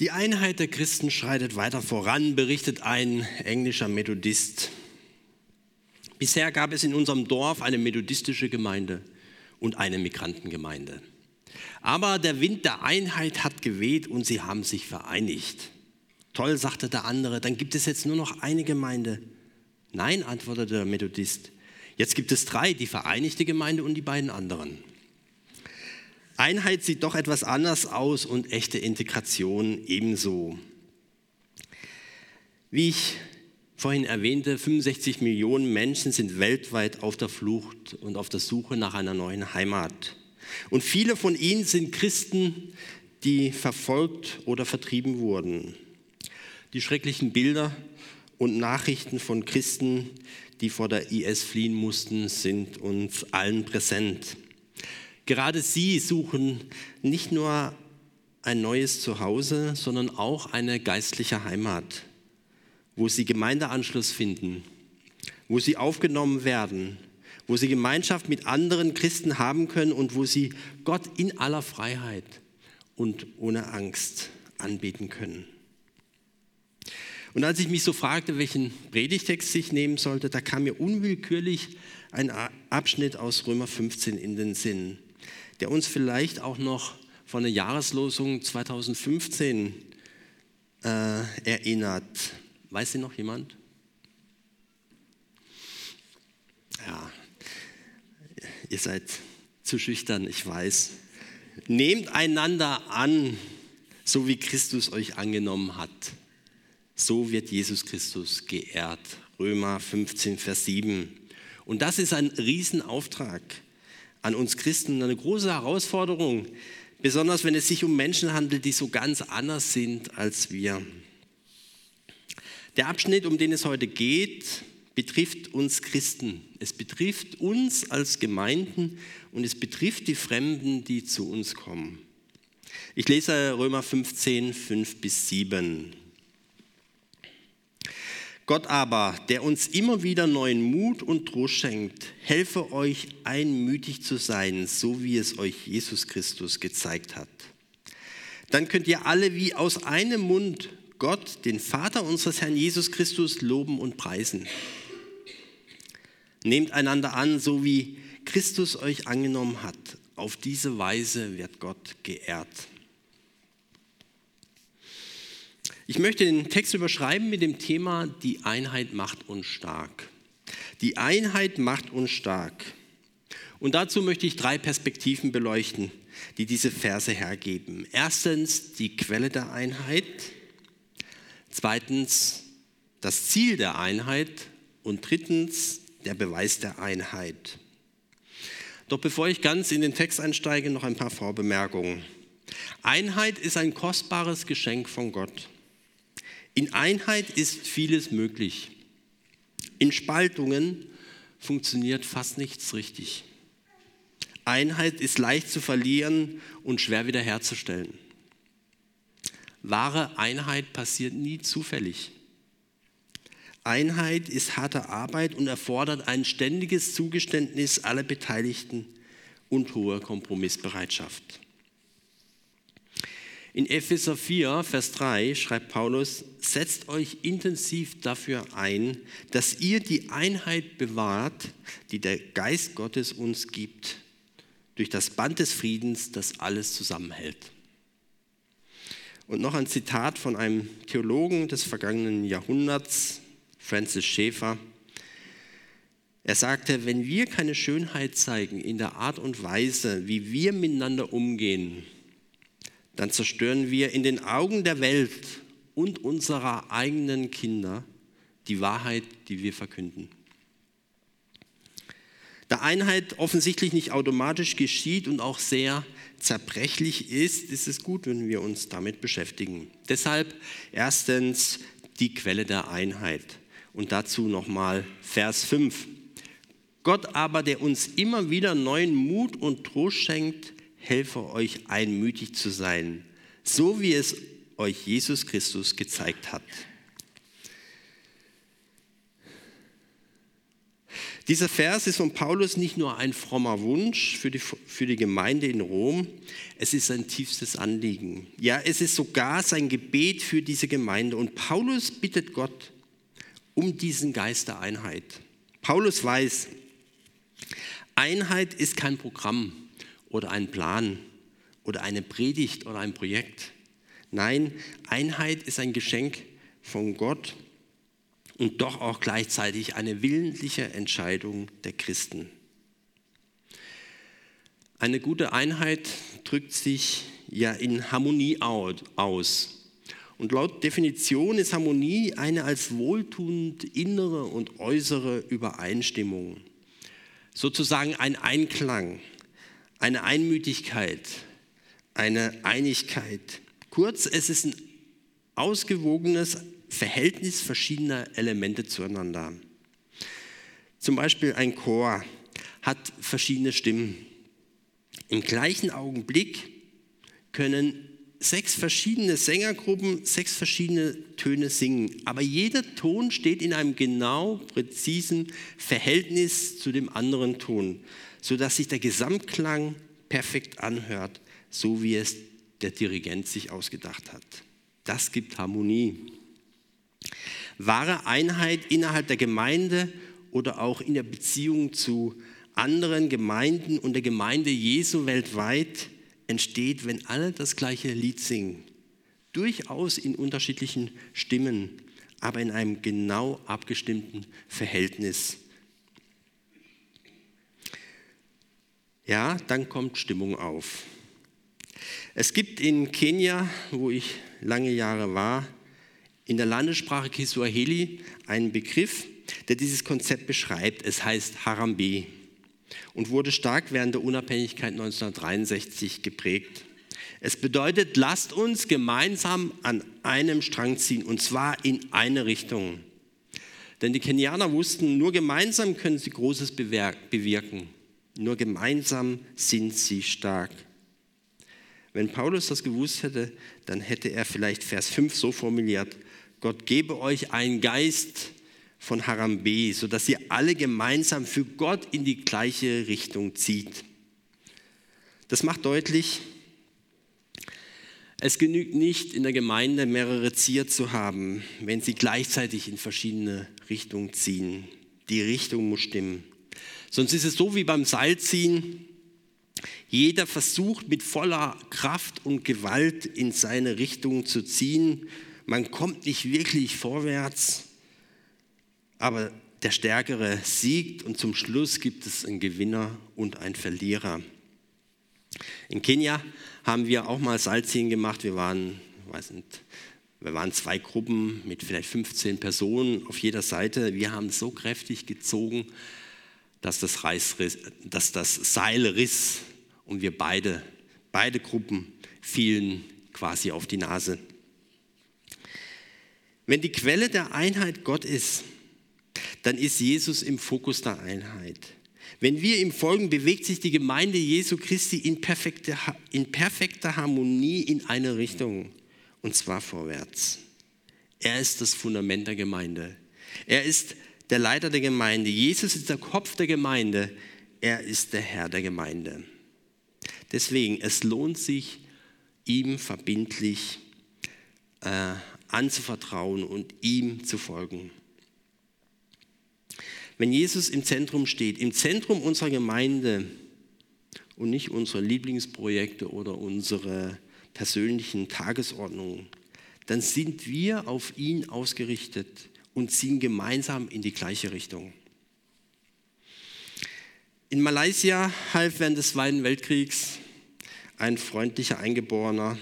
Die Einheit der Christen schreitet weiter voran, berichtet ein englischer Methodist. Bisher gab es in unserem Dorf eine methodistische Gemeinde und eine Migrantengemeinde. Aber der Wind der Einheit hat geweht und sie haben sich vereinigt. Toll, sagte der andere, dann gibt es jetzt nur noch eine Gemeinde. Nein, antwortete der Methodist. Jetzt gibt es drei, die vereinigte Gemeinde und die beiden anderen. Einheit sieht doch etwas anders aus und echte Integration ebenso. Wie ich vorhin erwähnte, 65 Millionen Menschen sind weltweit auf der Flucht und auf der Suche nach einer neuen Heimat. Und viele von ihnen sind Christen, die verfolgt oder vertrieben wurden. Die schrecklichen Bilder und Nachrichten von Christen, die vor der IS fliehen mussten, sind uns allen präsent. Gerade sie suchen nicht nur ein neues Zuhause, sondern auch eine geistliche Heimat, wo sie Gemeindeanschluss finden, wo sie aufgenommen werden, wo sie Gemeinschaft mit anderen Christen haben können und wo sie Gott in aller Freiheit und ohne Angst anbeten können. Und als ich mich so fragte, welchen Predigtext ich nehmen sollte, da kam mir unwillkürlich ein Abschnitt aus Römer 15 in den Sinn der uns vielleicht auch noch von der Jahreslosung 2015 äh, erinnert. Weiß sie noch jemand? Ja, ihr seid zu schüchtern, ich weiß. Nehmt einander an, so wie Christus euch angenommen hat. So wird Jesus Christus geehrt. Römer 15, Vers 7. Und das ist ein Riesenauftrag an uns Christen eine große Herausforderung, besonders wenn es sich um Menschen handelt, die so ganz anders sind als wir. Der Abschnitt, um den es heute geht, betrifft uns Christen. Es betrifft uns als Gemeinden und es betrifft die Fremden, die zu uns kommen. Ich lese Römer 15, 5 bis 7. Gott aber, der uns immer wieder neuen Mut und Trost schenkt, helfe euch einmütig zu sein, so wie es euch Jesus Christus gezeigt hat. Dann könnt ihr alle wie aus einem Mund Gott, den Vater unseres Herrn Jesus Christus, loben und preisen. Nehmt einander an, so wie Christus euch angenommen hat. Auf diese Weise wird Gott geehrt. Ich möchte den Text überschreiben mit dem Thema Die Einheit macht uns stark. Die Einheit macht uns stark. Und dazu möchte ich drei Perspektiven beleuchten, die diese Verse hergeben. Erstens die Quelle der Einheit, zweitens das Ziel der Einheit und drittens der Beweis der Einheit. Doch bevor ich ganz in den Text einsteige, noch ein paar Vorbemerkungen. Einheit ist ein kostbares Geschenk von Gott. In Einheit ist vieles möglich. In Spaltungen funktioniert fast nichts richtig. Einheit ist leicht zu verlieren und schwer wiederherzustellen. Wahre Einheit passiert nie zufällig. Einheit ist harte Arbeit und erfordert ein ständiges Zugeständnis aller Beteiligten und hohe Kompromissbereitschaft. In Epheser 4, Vers 3 schreibt Paulus, setzt euch intensiv dafür ein, dass ihr die Einheit bewahrt, die der Geist Gottes uns gibt, durch das Band des Friedens, das alles zusammenhält. Und noch ein Zitat von einem Theologen des vergangenen Jahrhunderts, Francis Schäfer. Er sagte, wenn wir keine Schönheit zeigen in der Art und Weise, wie wir miteinander umgehen, dann zerstören wir in den Augen der Welt und unserer eigenen Kinder die Wahrheit, die wir verkünden. Da Einheit offensichtlich nicht automatisch geschieht und auch sehr zerbrechlich ist, ist es gut, wenn wir uns damit beschäftigen. Deshalb erstens die Quelle der Einheit. Und dazu nochmal Vers 5. Gott aber, der uns immer wieder neuen Mut und Trost schenkt, helfe euch einmütig zu sein, so wie es euch Jesus Christus gezeigt hat. Dieser Vers ist von Paulus nicht nur ein frommer Wunsch für die, für die Gemeinde in Rom, es ist sein tiefstes Anliegen. Ja, es ist sogar sein Gebet für diese Gemeinde. Und Paulus bittet Gott um diesen Geist der Einheit. Paulus weiß, Einheit ist kein Programm oder ein Plan oder eine Predigt oder ein Projekt. Nein, Einheit ist ein Geschenk von Gott und doch auch gleichzeitig eine willentliche Entscheidung der Christen. Eine gute Einheit drückt sich ja in Harmonie aus. Und laut Definition ist Harmonie eine als wohltuend innere und äußere Übereinstimmung. Sozusagen ein Einklang, eine Einmütigkeit, eine Einigkeit. Kurz, es ist ein ausgewogenes Verhältnis verschiedener Elemente zueinander. Zum Beispiel ein Chor hat verschiedene Stimmen. Im gleichen Augenblick können sechs verschiedene Sängergruppen sechs verschiedene Töne singen, aber jeder Ton steht in einem genau präzisen Verhältnis zu dem anderen Ton, sodass sich der Gesamtklang perfekt anhört, so wie es der Dirigent sich ausgedacht hat. Das gibt Harmonie. Wahre Einheit innerhalb der Gemeinde oder auch in der Beziehung zu anderen Gemeinden und der Gemeinde Jesu weltweit entsteht, wenn alle das gleiche Lied singen. Durchaus in unterschiedlichen Stimmen, aber in einem genau abgestimmten Verhältnis. Ja, dann kommt Stimmung auf. Es gibt in Kenia, wo ich lange Jahre war, in der Landessprache Kiswahili einen Begriff, der dieses Konzept beschreibt. Es heißt Harambe und wurde stark während der Unabhängigkeit 1963 geprägt. Es bedeutet, lasst uns gemeinsam an einem Strang ziehen und zwar in eine Richtung. Denn die Kenianer wussten, nur gemeinsam können sie Großes bewirken. Nur gemeinsam sind sie stark. Wenn Paulus das gewusst hätte, dann hätte er vielleicht Vers 5 so formuliert, Gott gebe euch einen Geist von Harambe, sodass ihr alle gemeinsam für Gott in die gleiche Richtung zieht. Das macht deutlich, es genügt nicht, in der Gemeinde mehrere Zier zu haben, wenn sie gleichzeitig in verschiedene Richtungen ziehen. Die Richtung muss stimmen. Sonst ist es so wie beim Seilziehen. Jeder versucht mit voller Kraft und Gewalt in seine Richtung zu ziehen. Man kommt nicht wirklich vorwärts aber der Stärkere siegt und zum Schluss gibt es einen Gewinner und einen Verlierer. In Kenia haben wir auch mal Salzziehen gemacht. Wir waren, weiß nicht, wir waren zwei Gruppen mit vielleicht 15 Personen auf jeder Seite. Wir haben so kräftig gezogen, dass das, riss, dass das Seil riss und wir beide, beide Gruppen fielen quasi auf die Nase. Wenn die Quelle der Einheit Gott ist, dann ist Jesus im Fokus der Einheit. Wenn wir ihm folgen, bewegt sich die Gemeinde Jesu Christi in, perfekte, in perfekter Harmonie in eine Richtung, und zwar vorwärts. Er ist das Fundament der Gemeinde. Er ist der Leiter der Gemeinde. Jesus ist der Kopf der Gemeinde. Er ist der Herr der Gemeinde. Deswegen, es lohnt sich, ihm verbindlich äh, anzuvertrauen und ihm zu folgen wenn Jesus im Zentrum steht, im Zentrum unserer Gemeinde und nicht unsere Lieblingsprojekte oder unsere persönlichen Tagesordnungen, dann sind wir auf ihn ausgerichtet und ziehen gemeinsam in die gleiche Richtung. In Malaysia half während des Zweiten Weltkriegs ein freundlicher Eingeborener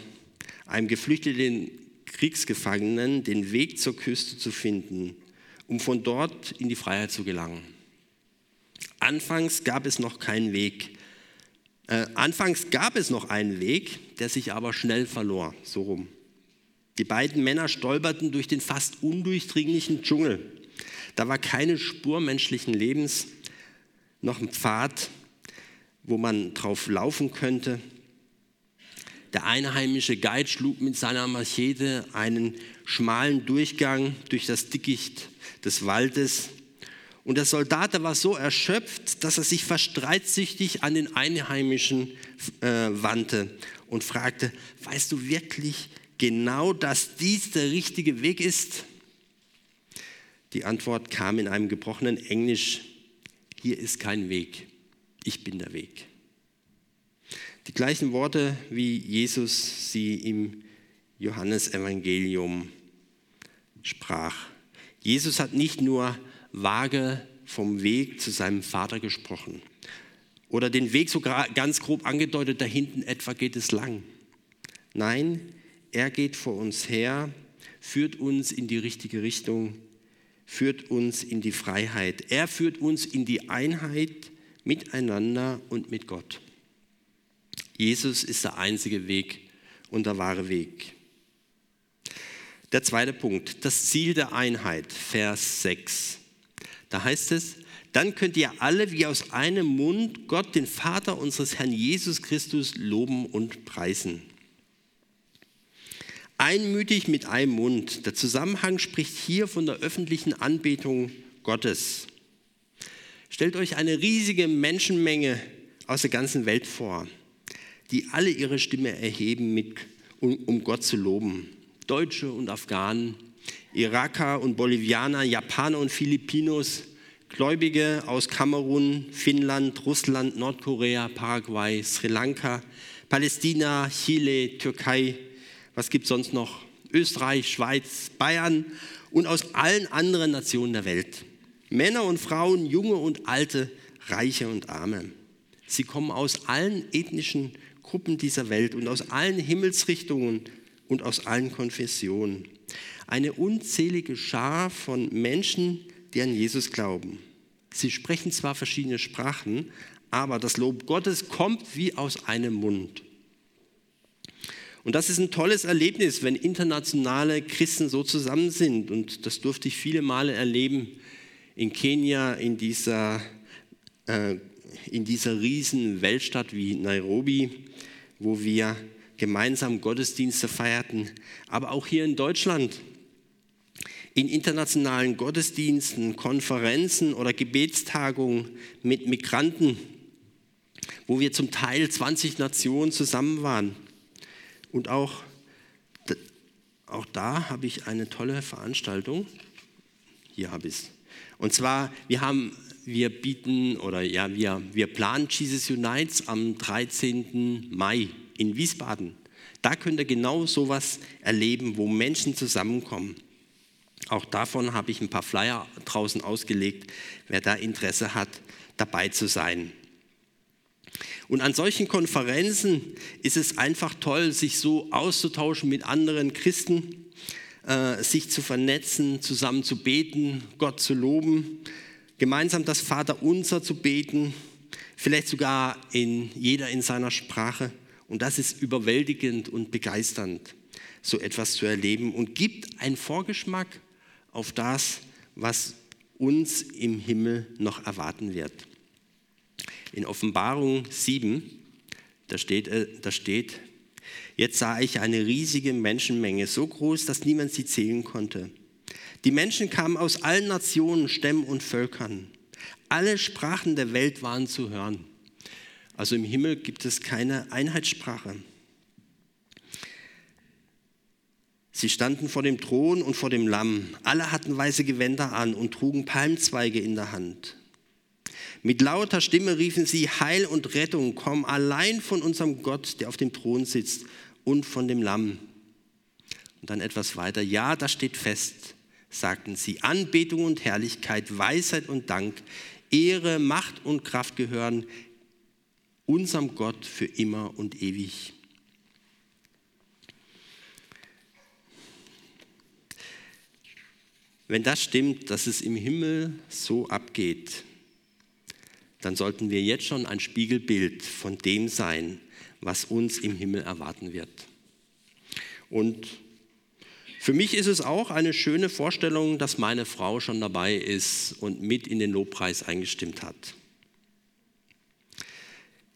einem geflüchteten Kriegsgefangenen den Weg zur Küste zu finden um von dort in die Freiheit zu gelangen. Anfangs gab es noch keinen Weg. Äh, anfangs gab es noch einen Weg, der sich aber schnell verlor, so rum. Die beiden Männer stolperten durch den fast undurchdringlichen Dschungel. Da war keine Spur menschlichen Lebens, noch ein Pfad, wo man drauf laufen könnte. Der einheimische Guide schlug mit seiner Machete einen schmalen Durchgang durch das Dickicht des Waldes Und der Soldat war so erschöpft, dass er sich fast streitsüchtig an den Einheimischen äh, wandte und fragte, weißt du wirklich genau, dass dies der richtige Weg ist? Die Antwort kam in einem gebrochenen Englisch, hier ist kein Weg, ich bin der Weg. Die gleichen Worte, wie Jesus sie im Johannesevangelium sprach. Jesus hat nicht nur vage vom Weg zu seinem Vater gesprochen oder den Weg sogar ganz grob angedeutet, da hinten etwa geht es lang. Nein, er geht vor uns her, führt uns in die richtige Richtung, führt uns in die Freiheit. Er führt uns in die Einheit miteinander und mit Gott. Jesus ist der einzige Weg und der wahre Weg. Der zweite Punkt, das Ziel der Einheit, Vers 6. Da heißt es, dann könnt ihr alle wie aus einem Mund Gott, den Vater unseres Herrn Jesus Christus, loben und preisen. Einmütig mit einem Mund. Der Zusammenhang spricht hier von der öffentlichen Anbetung Gottes. Stellt euch eine riesige Menschenmenge aus der ganzen Welt vor, die alle ihre Stimme erheben, mit, um, um Gott zu loben. Deutsche und Afghanen, Iraker und Bolivianer, Japaner und Filipinos, Gläubige aus Kamerun, Finnland, Russland, Nordkorea, Paraguay, Sri Lanka, Palästina, Chile, Türkei, was gibt es sonst noch? Österreich, Schweiz, Bayern und aus allen anderen Nationen der Welt. Männer und Frauen, junge und alte, reiche und arme. Sie kommen aus allen ethnischen Gruppen dieser Welt und aus allen Himmelsrichtungen und aus allen Konfessionen. Eine unzählige Schar von Menschen, die an Jesus glauben. Sie sprechen zwar verschiedene Sprachen, aber das Lob Gottes kommt wie aus einem Mund. Und das ist ein tolles Erlebnis, wenn internationale Christen so zusammen sind. Und das durfte ich viele Male erleben in Kenia, in dieser, äh, in dieser riesen Weltstadt wie Nairobi, wo wir gemeinsam Gottesdienste feierten, aber auch hier in Deutschland in internationalen Gottesdiensten, Konferenzen oder Gebetstagungen mit Migranten, wo wir zum Teil 20 Nationen zusammen waren. Und auch, auch da habe ich eine tolle Veranstaltung. Hier habe ich es. Und zwar, wir haben, wir bieten oder ja, wir, wir planen Jesus Unites am 13. Mai in Wiesbaden. Da könnt ihr genau sowas erleben, wo Menschen zusammenkommen. Auch davon habe ich ein paar Flyer draußen ausgelegt, wer da Interesse hat, dabei zu sein. Und an solchen Konferenzen ist es einfach toll, sich so auszutauschen mit anderen Christen, äh, sich zu vernetzen, zusammen zu beten, Gott zu loben, gemeinsam das Vaterunser zu beten, vielleicht sogar in jeder in seiner Sprache. Und das ist überwältigend und begeisternd, so etwas zu erleben und gibt einen Vorgeschmack auf das, was uns im Himmel noch erwarten wird. In Offenbarung 7, da steht, äh, da steht, jetzt sah ich eine riesige Menschenmenge, so groß, dass niemand sie zählen konnte. Die Menschen kamen aus allen Nationen, Stämmen und Völkern. Alle Sprachen der Welt waren zu hören. Also im Himmel gibt es keine Einheitssprache. Sie standen vor dem Thron und vor dem Lamm. Alle hatten weiße Gewänder an und trugen Palmzweige in der Hand. Mit lauter Stimme riefen sie, Heil und Rettung kommen allein von unserem Gott, der auf dem Thron sitzt, und von dem Lamm. Und dann etwas weiter, ja, das steht fest, sagten sie, Anbetung und Herrlichkeit, Weisheit und Dank, Ehre, Macht und Kraft gehören unserem Gott für immer und ewig. Wenn das stimmt, dass es im Himmel so abgeht, dann sollten wir jetzt schon ein Spiegelbild von dem sein, was uns im Himmel erwarten wird. Und für mich ist es auch eine schöne Vorstellung, dass meine Frau schon dabei ist und mit in den Lobpreis eingestimmt hat.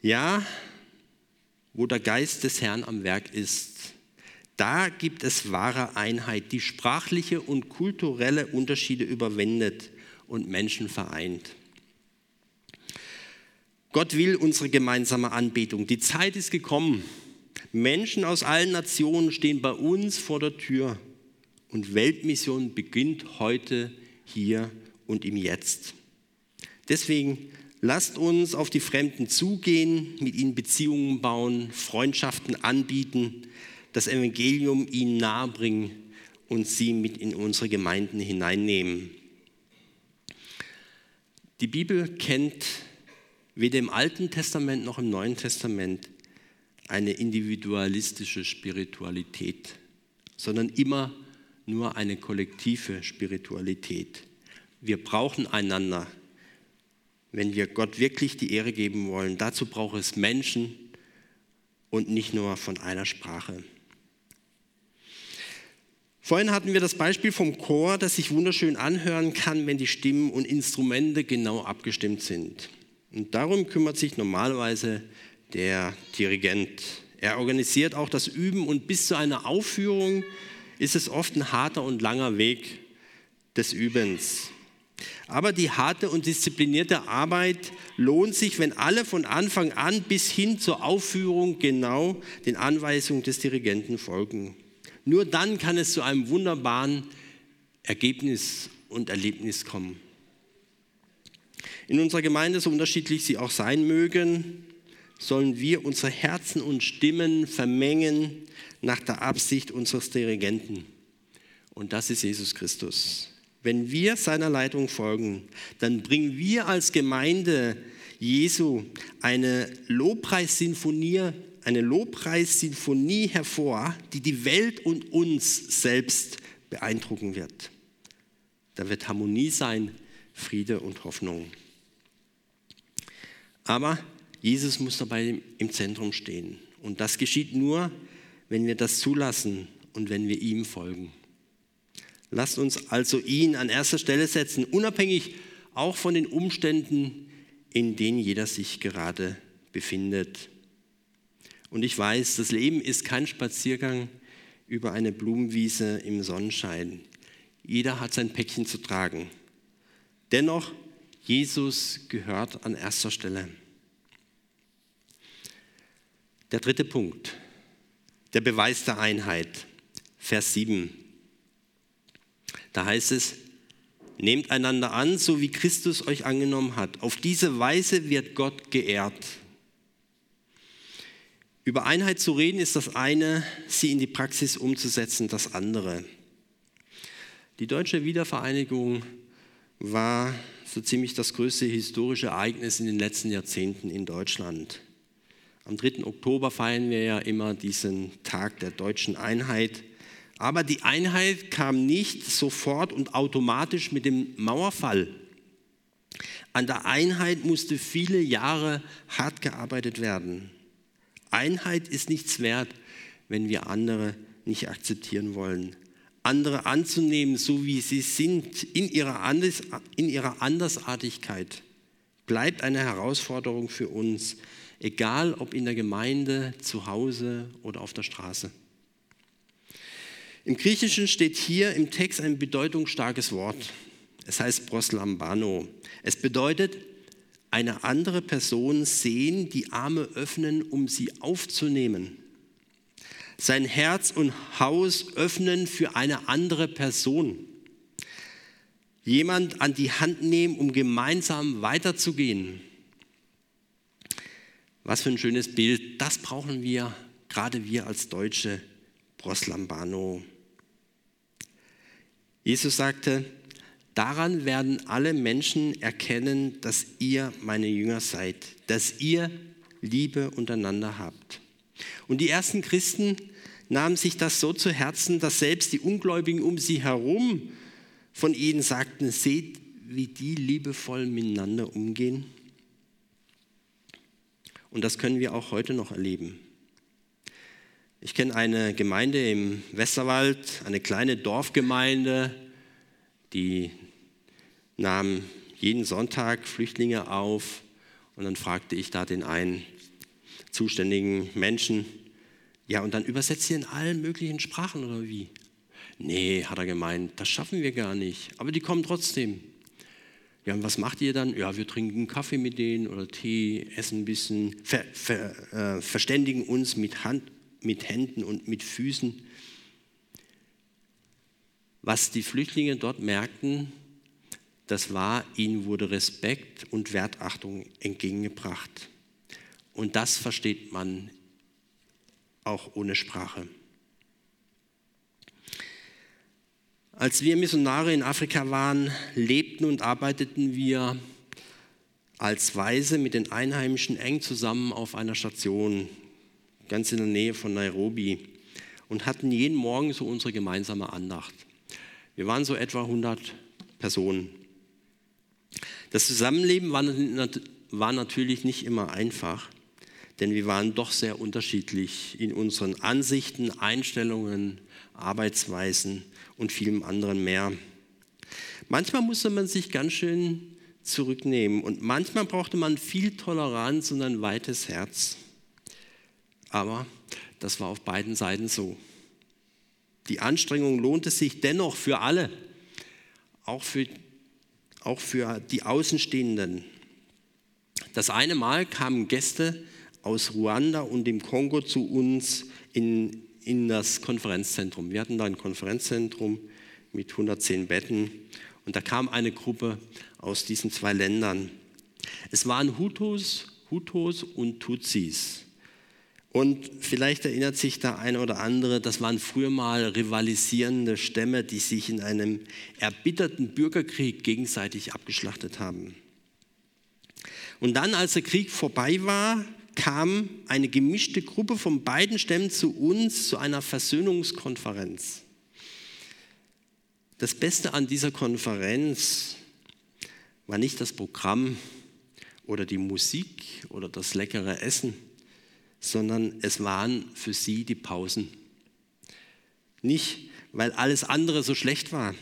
Ja, wo der Geist des Herrn am Werk ist, da gibt es wahre Einheit, die sprachliche und kulturelle Unterschiede überwindet und Menschen vereint. Gott will unsere gemeinsame Anbetung. Die Zeit ist gekommen. Menschen aus allen Nationen stehen bei uns vor der Tür. Und Weltmission beginnt heute, hier und im Jetzt. Deswegen lasst uns auf die Fremden zugehen, mit ihnen Beziehungen bauen, Freundschaften anbieten, das Evangelium ihnen nahebringen und sie mit in unsere Gemeinden hineinnehmen. Die Bibel kennt weder im Alten Testament noch im Neuen Testament eine individualistische Spiritualität, sondern immer nur eine kollektive Spiritualität. Wir brauchen einander, wenn wir Gott wirklich die Ehre geben wollen. Dazu braucht es Menschen und nicht nur von einer Sprache. Vorhin hatten wir das Beispiel vom Chor, das sich wunderschön anhören kann, wenn die Stimmen und Instrumente genau abgestimmt sind. Und darum kümmert sich normalerweise der Dirigent. Er organisiert auch das Üben und bis zu einer Aufführung ist es oft ein harter und langer Weg des Übens. Aber die harte und disziplinierte Arbeit lohnt sich, wenn alle von Anfang an bis hin zur Aufführung genau den Anweisungen des Dirigenten folgen. Nur dann kann es zu einem wunderbaren Ergebnis und Erlebnis kommen in unserer Gemeinde, so unterschiedlich sie auch sein mögen, sollen wir unsere Herzen und Stimmen vermengen nach der Absicht unseres Dirigenten. Und das ist Jesus Christus. Wenn wir seiner Leitung folgen, dann bringen wir als Gemeinde Jesu eine Lobpreissinfonie, eine Lobpreissinfonie hervor, die die Welt und uns selbst beeindrucken wird. Da wird Harmonie sein, Friede und Hoffnung. Aber Jesus muss dabei im Zentrum stehen. Und das geschieht nur, wenn wir das zulassen und wenn wir ihm folgen. Lasst uns also ihn an erster Stelle setzen, unabhängig auch von den Umständen, in denen jeder sich gerade befindet. Und ich weiß, das Leben ist kein Spaziergang über eine Blumenwiese im Sonnenschein. Jeder hat sein Päckchen zu tragen. Dennoch, Jesus gehört an erster Stelle. Der dritte Punkt, der Beweis der Einheit, Vers 7. Da heißt es, nehmt einander an, so wie Christus euch angenommen hat. Auf diese Weise wird Gott geehrt. Über Einheit zu reden ist das eine, sie in die Praxis umzusetzen das andere. Die deutsche Wiedervereinigung war so ziemlich das größte historische Ereignis in den letzten Jahrzehnten in Deutschland. Am 3. Oktober feiern wir ja immer diesen Tag der deutschen Einheit. Aber die Einheit kam nicht sofort und automatisch mit dem Mauerfall. An der Einheit musste viele Jahre hart gearbeitet werden. Einheit ist nichts wert, wenn wir andere nicht akzeptieren wollen. Andere anzunehmen, so wie sie sind, in ihrer, Anders, in ihrer Andersartigkeit, bleibt eine Herausforderung für uns egal ob in der Gemeinde, zu Hause oder auf der Straße. Im Griechischen steht hier im Text ein bedeutungsstarkes Wort. Es heißt proslambano. Es bedeutet eine andere Person sehen, die Arme öffnen, um sie aufzunehmen. Sein Herz und Haus öffnen für eine andere Person. Jemand an die Hand nehmen, um gemeinsam weiterzugehen. Was für ein schönes Bild. Das brauchen wir, gerade wir als Deutsche, Proslambano. Jesus sagte, daran werden alle Menschen erkennen, dass ihr meine Jünger seid, dass ihr Liebe untereinander habt. Und die ersten Christen nahmen sich das so zu Herzen, dass selbst die Ungläubigen um sie herum von ihnen sagten, seht, wie die liebevoll miteinander umgehen. Und das können wir auch heute noch erleben. Ich kenne eine Gemeinde im Westerwald, eine kleine Dorfgemeinde, die nahm jeden Sonntag Flüchtlinge auf. Und dann fragte ich da den einen zuständigen Menschen, ja, und dann übersetzt ihr in allen möglichen Sprachen oder wie? Nee, hat er gemeint, das schaffen wir gar nicht, aber die kommen trotzdem. Ja, was macht ihr dann? Ja, wir trinken Kaffee mit denen oder Tee, essen ein bisschen, ver, ver, äh, verständigen uns mit, Hand, mit Händen und mit Füßen. Was die Flüchtlinge dort merkten, das war, ihnen wurde Respekt und Wertachtung entgegengebracht. Und das versteht man auch ohne Sprache. Als wir Missionare in Afrika waren, lebten und arbeiteten wir als Weise mit den Einheimischen eng zusammen auf einer Station, ganz in der Nähe von Nairobi, und hatten jeden Morgen so unsere gemeinsame Andacht. Wir waren so etwa 100 Personen. Das Zusammenleben war, natürlich nicht immer einfach, denn wir waren doch sehr unterschiedlich in unseren Ansichten, Einstellungen, Arbeitsweisen und vielem anderen mehr. Manchmal musste man sich ganz schön zurücknehmen und manchmal brauchte man viel Toleranz und ein weites Herz. Aber das war auf beiden Seiten so. Die Anstrengung lohnte sich dennoch für alle, auch für, auch für die Außenstehenden. Das eine Mal kamen Gäste aus Ruanda und dem Kongo zu uns in, in das Konferenzzentrum. Wir hatten da ein Konferenzzentrum mit 110 Betten und da kam eine Gruppe aus diesen zwei Ländern. Es waren Hutus, Hutus und Tutsis. Und vielleicht erinnert sich da eine oder andere, das waren früher mal rivalisierende Stämme, die sich in einem erbitterten Bürgerkrieg gegenseitig abgeschlachtet haben. Und dann, als der Krieg vorbei war, kam eine gemischte Gruppe von beiden Stämmen zu uns zu einer Versöhnungskonferenz. Das Beste an dieser Konferenz war nicht das Programm oder die Musik oder das leckere Essen, sondern es waren für sie die Pausen. Nicht, weil alles andere so schlecht war,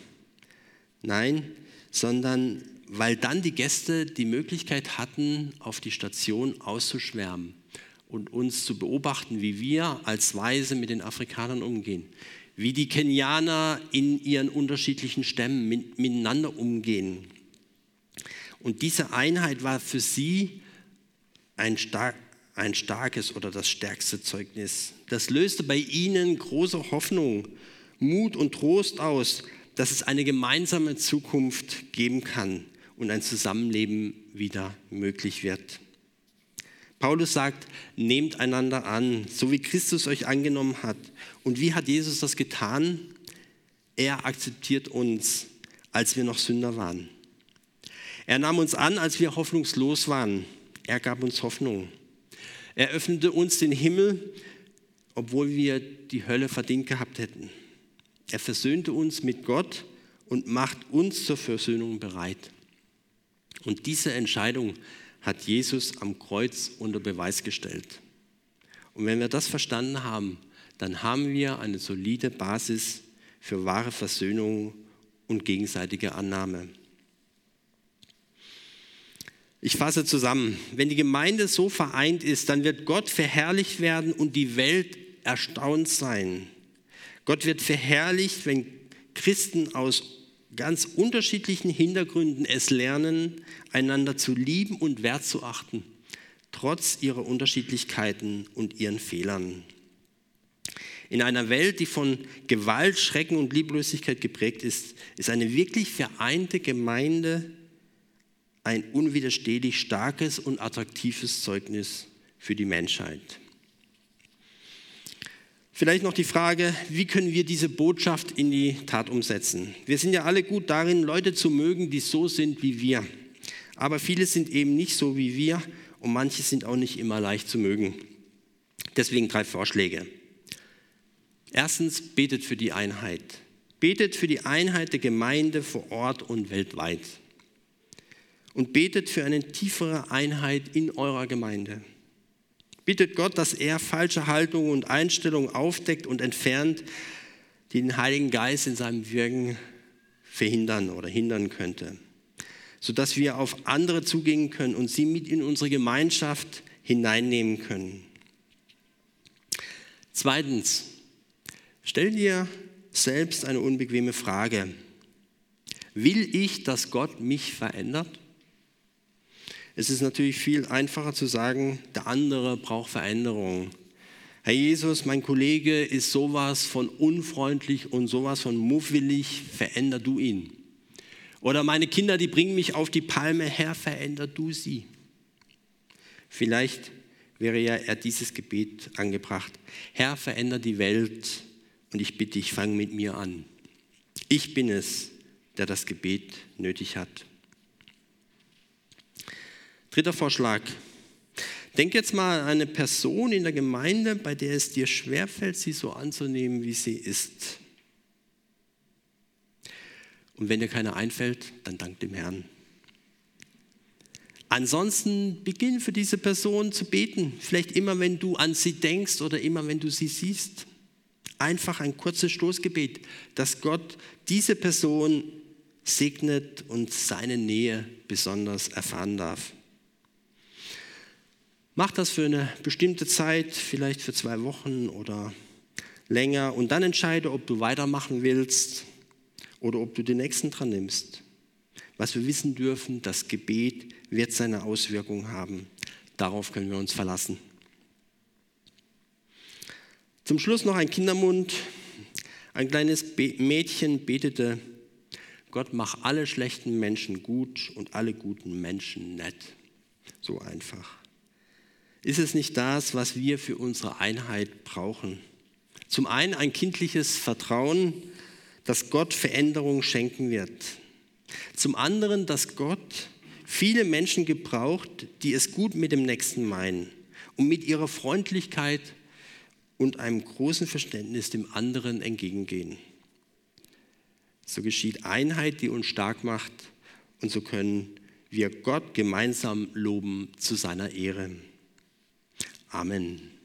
nein, sondern weil dann die Gäste die Möglichkeit hatten, auf die Station auszuschwärmen und uns zu beobachten, wie wir als Weise mit den Afrikanern umgehen, wie die Kenianer in ihren unterschiedlichen Stämmen miteinander umgehen. Und diese Einheit war für sie ein, star ein starkes oder das stärkste Zeugnis. Das löste bei ihnen große Hoffnung, Mut und Trost aus, dass es eine gemeinsame Zukunft geben kann und ein Zusammenleben wieder möglich wird. Paulus sagt, nehmt einander an, so wie Christus euch angenommen hat. Und wie hat Jesus das getan? Er akzeptiert uns, als wir noch Sünder waren. Er nahm uns an, als wir hoffnungslos waren. Er gab uns Hoffnung. Er öffnete uns den Himmel, obwohl wir die Hölle verdient gehabt hätten. Er versöhnte uns mit Gott und macht uns zur Versöhnung bereit. Und diese Entscheidung hat Jesus am Kreuz unter Beweis gestellt. Und wenn wir das verstanden haben, dann haben wir eine solide Basis für wahre Versöhnung und gegenseitige Annahme. Ich fasse zusammen, wenn die Gemeinde so vereint ist, dann wird Gott verherrlicht werden und die Welt erstaunt sein. Gott wird verherrlicht, wenn Christen aus ganz unterschiedlichen Hintergründen es lernen, einander zu lieben und wertzuachten, trotz ihrer Unterschiedlichkeiten und ihren Fehlern. In einer Welt, die von Gewalt, Schrecken und Lieblosigkeit geprägt ist, ist eine wirklich vereinte Gemeinde ein unwiderstehlich starkes und attraktives Zeugnis für die Menschheit. Vielleicht noch die Frage, wie können wir diese Botschaft in die Tat umsetzen? Wir sind ja alle gut darin, Leute zu mögen, die so sind wie wir. Aber viele sind eben nicht so wie wir und manche sind auch nicht immer leicht zu mögen. Deswegen drei Vorschläge. Erstens, betet für die Einheit. Betet für die Einheit der Gemeinde vor Ort und weltweit. Und betet für eine tiefere Einheit in eurer Gemeinde. Bittet Gott, dass er falsche Haltungen und Einstellungen aufdeckt und entfernt, die den Heiligen Geist in seinem Wirken verhindern oder hindern könnte, sodass wir auf andere zugehen können und sie mit in unsere Gemeinschaft hineinnehmen können. Zweitens, stell dir selbst eine unbequeme Frage. Will ich, dass Gott mich verändert? Es ist natürlich viel einfacher zu sagen, der andere braucht Veränderung. Herr Jesus, mein Kollege ist sowas von unfreundlich und sowas von muffelig, veränder du ihn. Oder meine Kinder, die bringen mich auf die Palme, Herr, veränder du sie. Vielleicht wäre ja eher dieses Gebet angebracht. Herr, veränder die Welt und ich bitte dich, fang mit mir an. Ich bin es, der das Gebet nötig hat. Dritter Vorschlag. Denk jetzt mal an eine Person in der Gemeinde, bei der es dir schwerfällt, sie so anzunehmen, wie sie ist. Und wenn dir keiner einfällt, dann dank dem Herrn. Ansonsten beginn für diese Person zu beten. Vielleicht immer, wenn du an sie denkst oder immer, wenn du sie siehst. Einfach ein kurzes Stoßgebet, dass Gott diese Person segnet und seine Nähe besonders erfahren darf. Mach das für eine bestimmte Zeit, vielleicht für zwei Wochen oder länger und dann entscheide, ob du weitermachen willst oder ob du den nächsten dran nimmst. Was wir wissen dürfen, das Gebet wird seine Auswirkungen haben. Darauf können wir uns verlassen. Zum Schluss noch ein Kindermund. Ein kleines Mädchen betete, Gott mach alle schlechten Menschen gut und alle guten Menschen nett. So einfach. Ist es nicht das, was wir für unsere Einheit brauchen? Zum einen ein kindliches Vertrauen, dass Gott Veränderung schenken wird. Zum anderen, dass Gott viele Menschen gebraucht, die es gut mit dem Nächsten meinen und mit ihrer Freundlichkeit und einem großen Verständnis dem anderen entgegengehen. So geschieht Einheit, die uns stark macht und so können wir Gott gemeinsam loben zu seiner Ehre. Amen.